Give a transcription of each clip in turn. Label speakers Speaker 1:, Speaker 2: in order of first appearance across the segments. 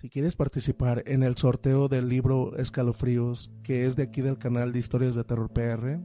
Speaker 1: Si quieres participar en el sorteo del libro Escalofríos, que es de aquí del canal de Historias de Terror PR,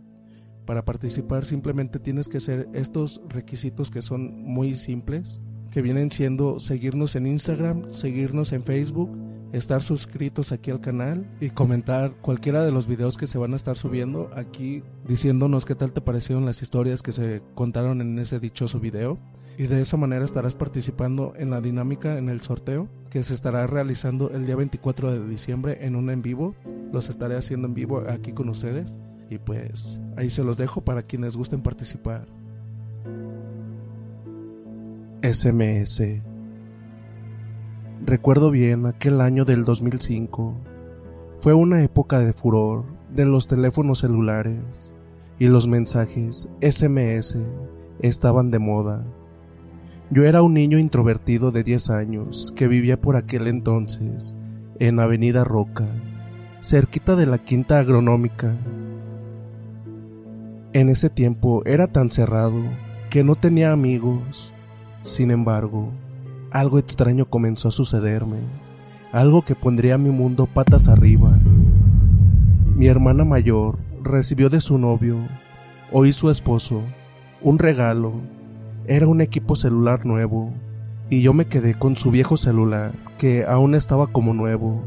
Speaker 1: para participar simplemente tienes que hacer estos requisitos que son muy simples, que vienen siendo seguirnos en Instagram, seguirnos en Facebook, estar suscritos aquí al canal y comentar cualquiera de los videos que se van a estar subiendo aquí diciéndonos qué tal te parecieron las historias que se contaron en ese dichoso video. Y de esa manera estarás participando en la dinámica en el sorteo que se estará realizando el día 24 de diciembre en un en vivo. Los estaré haciendo en vivo aquí con ustedes y pues ahí se los dejo para quienes gusten participar. SMS Recuerdo bien aquel año del 2005. Fue una época de furor de los teléfonos celulares y los mensajes SMS estaban de moda. Yo era un niño introvertido de 10 años que vivía por aquel entonces en Avenida Roca, cerquita de la Quinta Agronómica. En ese tiempo era tan cerrado que no tenía amigos. Sin embargo, algo extraño comenzó a sucederme, algo que pondría mi mundo patas arriba. Mi hermana mayor recibió de su novio, hoy su esposo, un regalo era un equipo celular nuevo, y yo me quedé con su viejo celular, que aún estaba como nuevo.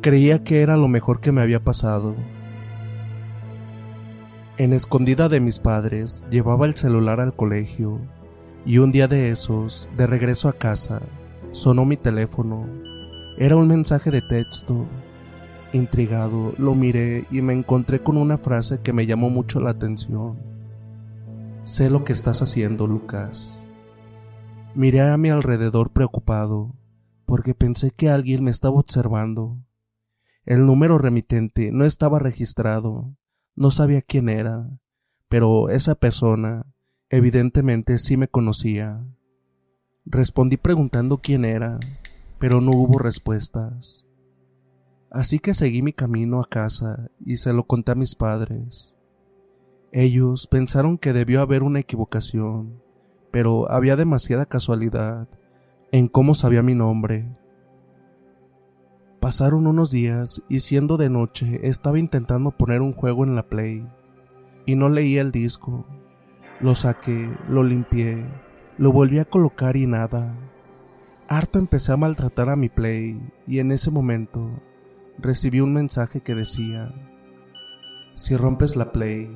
Speaker 1: Creía que era lo mejor que me había pasado. En escondida de mis padres, llevaba el celular al colegio, y un día de esos, de regreso a casa, sonó mi teléfono. Era un mensaje de texto. Intrigado, lo miré y me encontré con una frase que me llamó mucho la atención. Sé lo que estás haciendo, Lucas. Miré a mi alrededor preocupado, porque pensé que alguien me estaba observando. El número remitente no estaba registrado, no sabía quién era, pero esa persona evidentemente sí me conocía. Respondí preguntando quién era, pero no hubo respuestas. Así que seguí mi camino a casa y se lo conté a mis padres. Ellos pensaron que debió haber una equivocación, pero había demasiada casualidad en cómo sabía mi nombre. Pasaron unos días y siendo de noche estaba intentando poner un juego en la Play y no leía el disco. Lo saqué, lo limpié, lo volví a colocar y nada. Harto empecé a maltratar a mi Play y en ese momento recibí un mensaje que decía, si rompes la Play,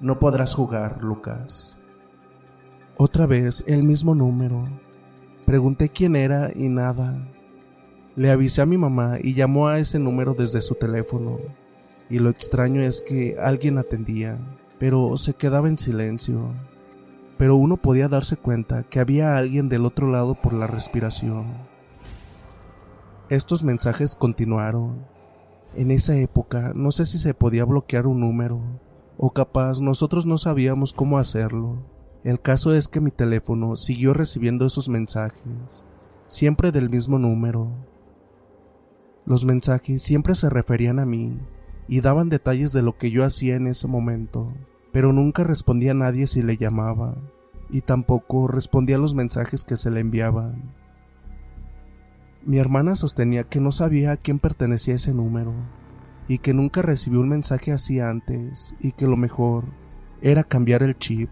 Speaker 1: no podrás jugar, Lucas. Otra vez el mismo número. Pregunté quién era y nada. Le avisé a mi mamá y llamó a ese número desde su teléfono. Y lo extraño es que alguien atendía, pero se quedaba en silencio. Pero uno podía darse cuenta que había alguien del otro lado por la respiración. Estos mensajes continuaron. En esa época no sé si se podía bloquear un número, o capaz nosotros no sabíamos cómo hacerlo. El caso es que mi teléfono siguió recibiendo esos mensajes, siempre del mismo número. Los mensajes siempre se referían a mí y daban detalles de lo que yo hacía en ese momento, pero nunca respondía a nadie si le llamaba, y tampoco respondía a los mensajes que se le enviaban. Mi hermana sostenía que no sabía a quién pertenecía ese número, y que nunca recibió un mensaje así antes y que lo mejor era cambiar el chip.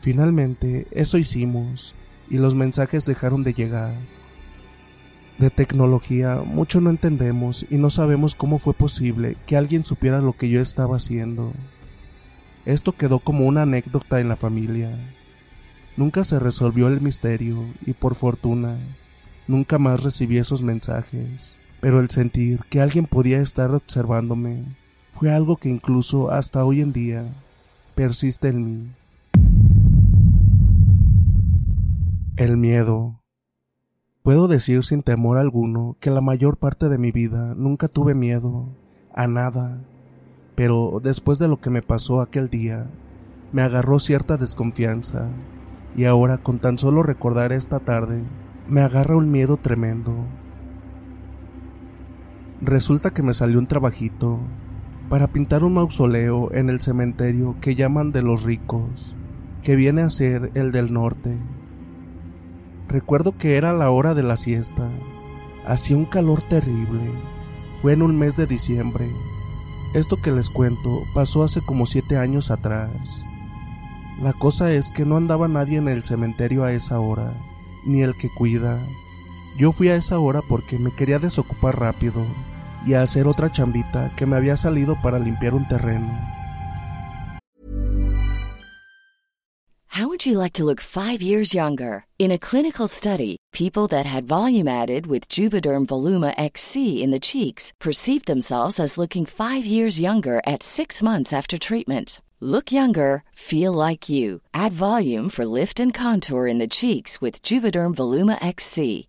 Speaker 1: Finalmente, eso hicimos, y los mensajes dejaron de llegar. De tecnología mucho no entendemos y no sabemos cómo fue posible que alguien supiera lo que yo estaba haciendo. Esto quedó como una anécdota en la familia. Nunca se resolvió el misterio y por fortuna, nunca más recibí esos mensajes. Pero el sentir que alguien podía estar observándome fue algo que incluso hasta hoy en día persiste en mí. El miedo. Puedo decir sin temor alguno que la mayor parte de mi vida nunca tuve miedo a nada, pero después de lo que me pasó aquel día, me agarró cierta desconfianza, y ahora con tan solo recordar esta tarde, me agarra un miedo tremendo. Resulta que me salió un trabajito para pintar un mausoleo en el cementerio que llaman de los ricos, que viene a ser el del norte. Recuerdo que era la hora de la siesta. Hacía un calor terrible. Fue en un mes de diciembre. Esto que les cuento pasó hace como siete años atrás. La cosa es que no andaba nadie en el cementerio a esa hora, ni el que cuida. Yo fui a esa hora porque me quería desocupar rápido y a hacer otra chambita que me había salido para limpiar un terreno.
Speaker 2: How would you like to look five years younger? In a clinical study, people that had volume added with Juvederm Voluma XC in the cheeks perceived themselves as looking five years younger at six months after treatment. Look younger, feel like you. Add volume for lift and contour in the cheeks with Juvederm Voluma XC.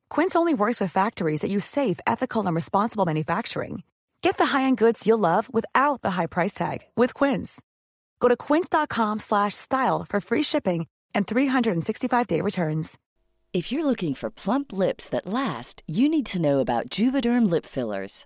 Speaker 3: Quince only works with factories that use safe, ethical, and responsible manufacturing. Get the high-end goods you'll love without the high price tag with Quince. Go to quince.com/style for free shipping and 365-day returns.
Speaker 2: If you're looking for plump lips that last, you need to know about Juvederm lip fillers.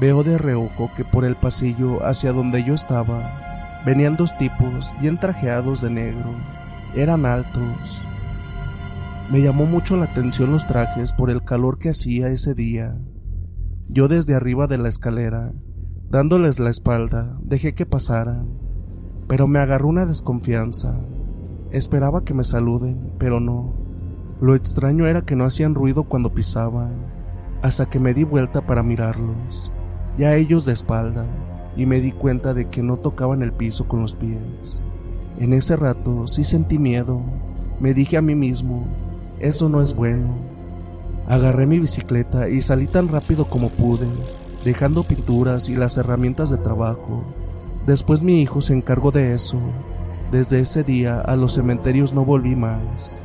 Speaker 1: veo de reojo que por el pasillo hacia donde yo estaba venían dos tipos bien trajeados de negro. Eran altos. Me llamó mucho la atención los trajes por el calor que hacía ese día. Yo desde arriba de la escalera, dándoles la espalda, dejé que pasaran, pero me agarró una desconfianza. Esperaba que me saluden, pero no. Lo extraño era que no hacían ruido cuando pisaban, hasta que me di vuelta para mirarlos, ya ellos de espalda, y me di cuenta de que no tocaban el piso con los pies. En ese rato sí sentí miedo, me dije a mí mismo, esto no es bueno. Agarré mi bicicleta y salí tan rápido como pude, dejando pinturas y las herramientas de trabajo. Después mi hijo se encargó de eso. Desde ese día a los cementerios no volví más.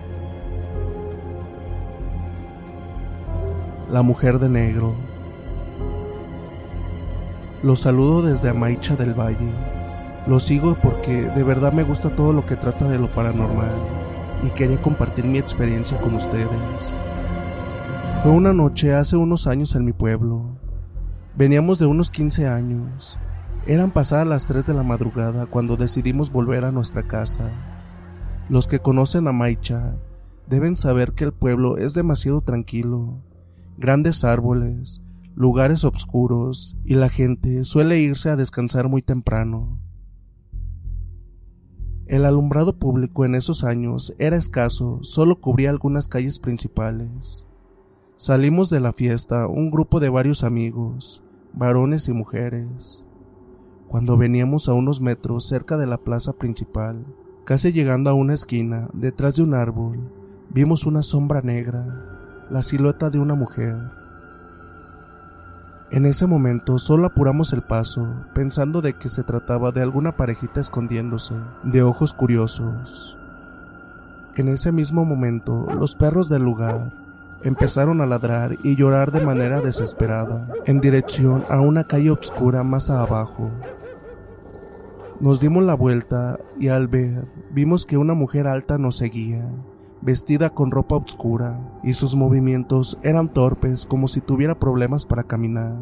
Speaker 1: La mujer de negro. Los saludo desde Amaicha del Valle. Los sigo porque de verdad me gusta todo lo que trata de lo paranormal y quería compartir mi experiencia con ustedes. Fue una noche hace unos años en mi pueblo. Veníamos de unos 15 años. Eran pasadas las 3 de la madrugada cuando decidimos volver a nuestra casa. Los que conocen a Maicha deben saber que el pueblo es demasiado tranquilo. Grandes árboles, lugares oscuros y la gente suele irse a descansar muy temprano. El alumbrado público en esos años era escaso, solo cubría algunas calles principales. Salimos de la fiesta un grupo de varios amigos, varones y mujeres. Cuando veníamos a unos metros cerca de la plaza principal, casi llegando a una esquina, detrás de un árbol, vimos una sombra negra, la silueta de una mujer. En ese momento solo apuramos el paso, pensando de que se trataba de alguna parejita escondiéndose, de ojos curiosos. En ese mismo momento, los perros del lugar empezaron a ladrar y llorar de manera desesperada, en dirección a una calle oscura más abajo. Nos dimos la vuelta y al ver, vimos que una mujer alta nos seguía, vestida con ropa oscura, y sus movimientos eran torpes como si tuviera problemas para caminar,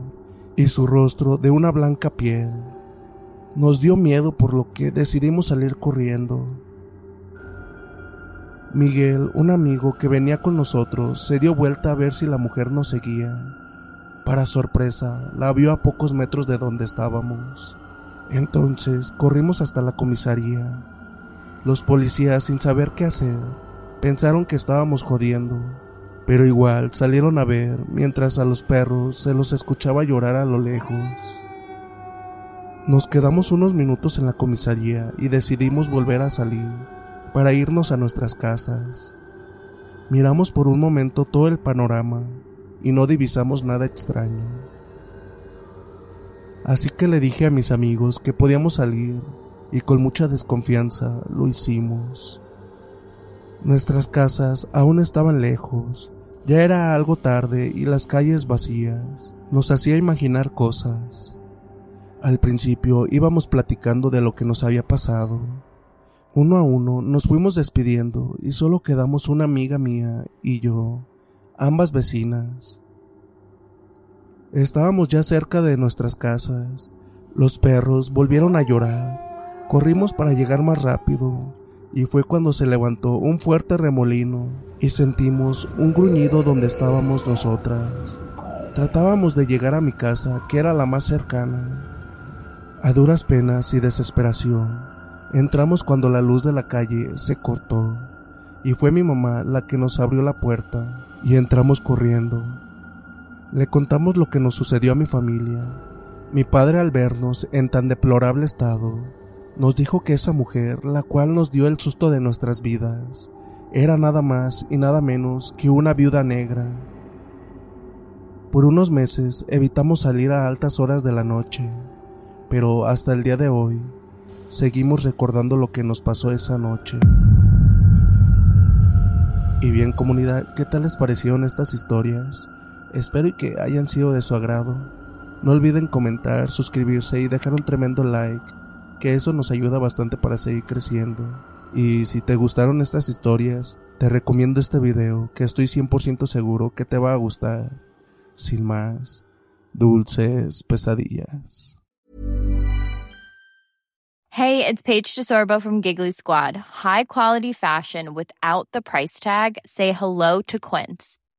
Speaker 1: y su rostro de una blanca piel. Nos dio miedo por lo que decidimos salir corriendo. Miguel, un amigo que venía con nosotros, se dio vuelta a ver si la mujer nos seguía. Para sorpresa, la vio a pocos metros de donde estábamos. Entonces corrimos hasta la comisaría. Los policías, sin saber qué hacer, Pensaron que estábamos jodiendo, pero igual salieron a ver mientras a los perros se los escuchaba llorar a lo lejos. Nos quedamos unos minutos en la comisaría y decidimos volver a salir para irnos a nuestras casas. Miramos por un momento todo el panorama y no divisamos nada extraño. Así que le dije a mis amigos que podíamos salir y con mucha desconfianza lo hicimos. Nuestras casas aún estaban lejos, ya era algo tarde y las calles vacías. Nos hacía imaginar cosas. Al principio íbamos platicando de lo que nos había pasado. Uno a uno nos fuimos despidiendo y solo quedamos una amiga mía y yo, ambas vecinas. Estábamos ya cerca de nuestras casas. Los perros volvieron a llorar. Corrimos para llegar más rápido, y fue cuando se levantó un fuerte remolino y sentimos un gruñido donde estábamos nosotras. Tratábamos de llegar a mi casa, que era la más cercana. A duras penas y desesperación, entramos cuando la luz de la calle se cortó y fue mi mamá la que nos abrió la puerta y entramos corriendo. Le contamos lo que nos sucedió a mi familia. Mi padre al vernos en tan deplorable estado nos dijo que esa mujer, la cual nos dio el susto de nuestras vidas, era nada más y nada menos que una viuda negra. Por unos meses evitamos salir a altas horas de la noche, pero hasta el día de hoy seguimos recordando lo que nos pasó esa noche. Y bien comunidad, ¿qué tal les parecieron estas historias? Espero que hayan sido de su agrado. No olviden comentar, suscribirse y dejar un tremendo like que eso nos ayuda bastante para seguir creciendo. Y si te gustaron estas historias, te recomiendo este video que estoy 100% seguro que te va a gustar. Sin más, dulces pesadillas.
Speaker 4: Hey, it's Paige DeSorbo from Giggly Squad. High quality fashion without the price tag. Say hello to Quince.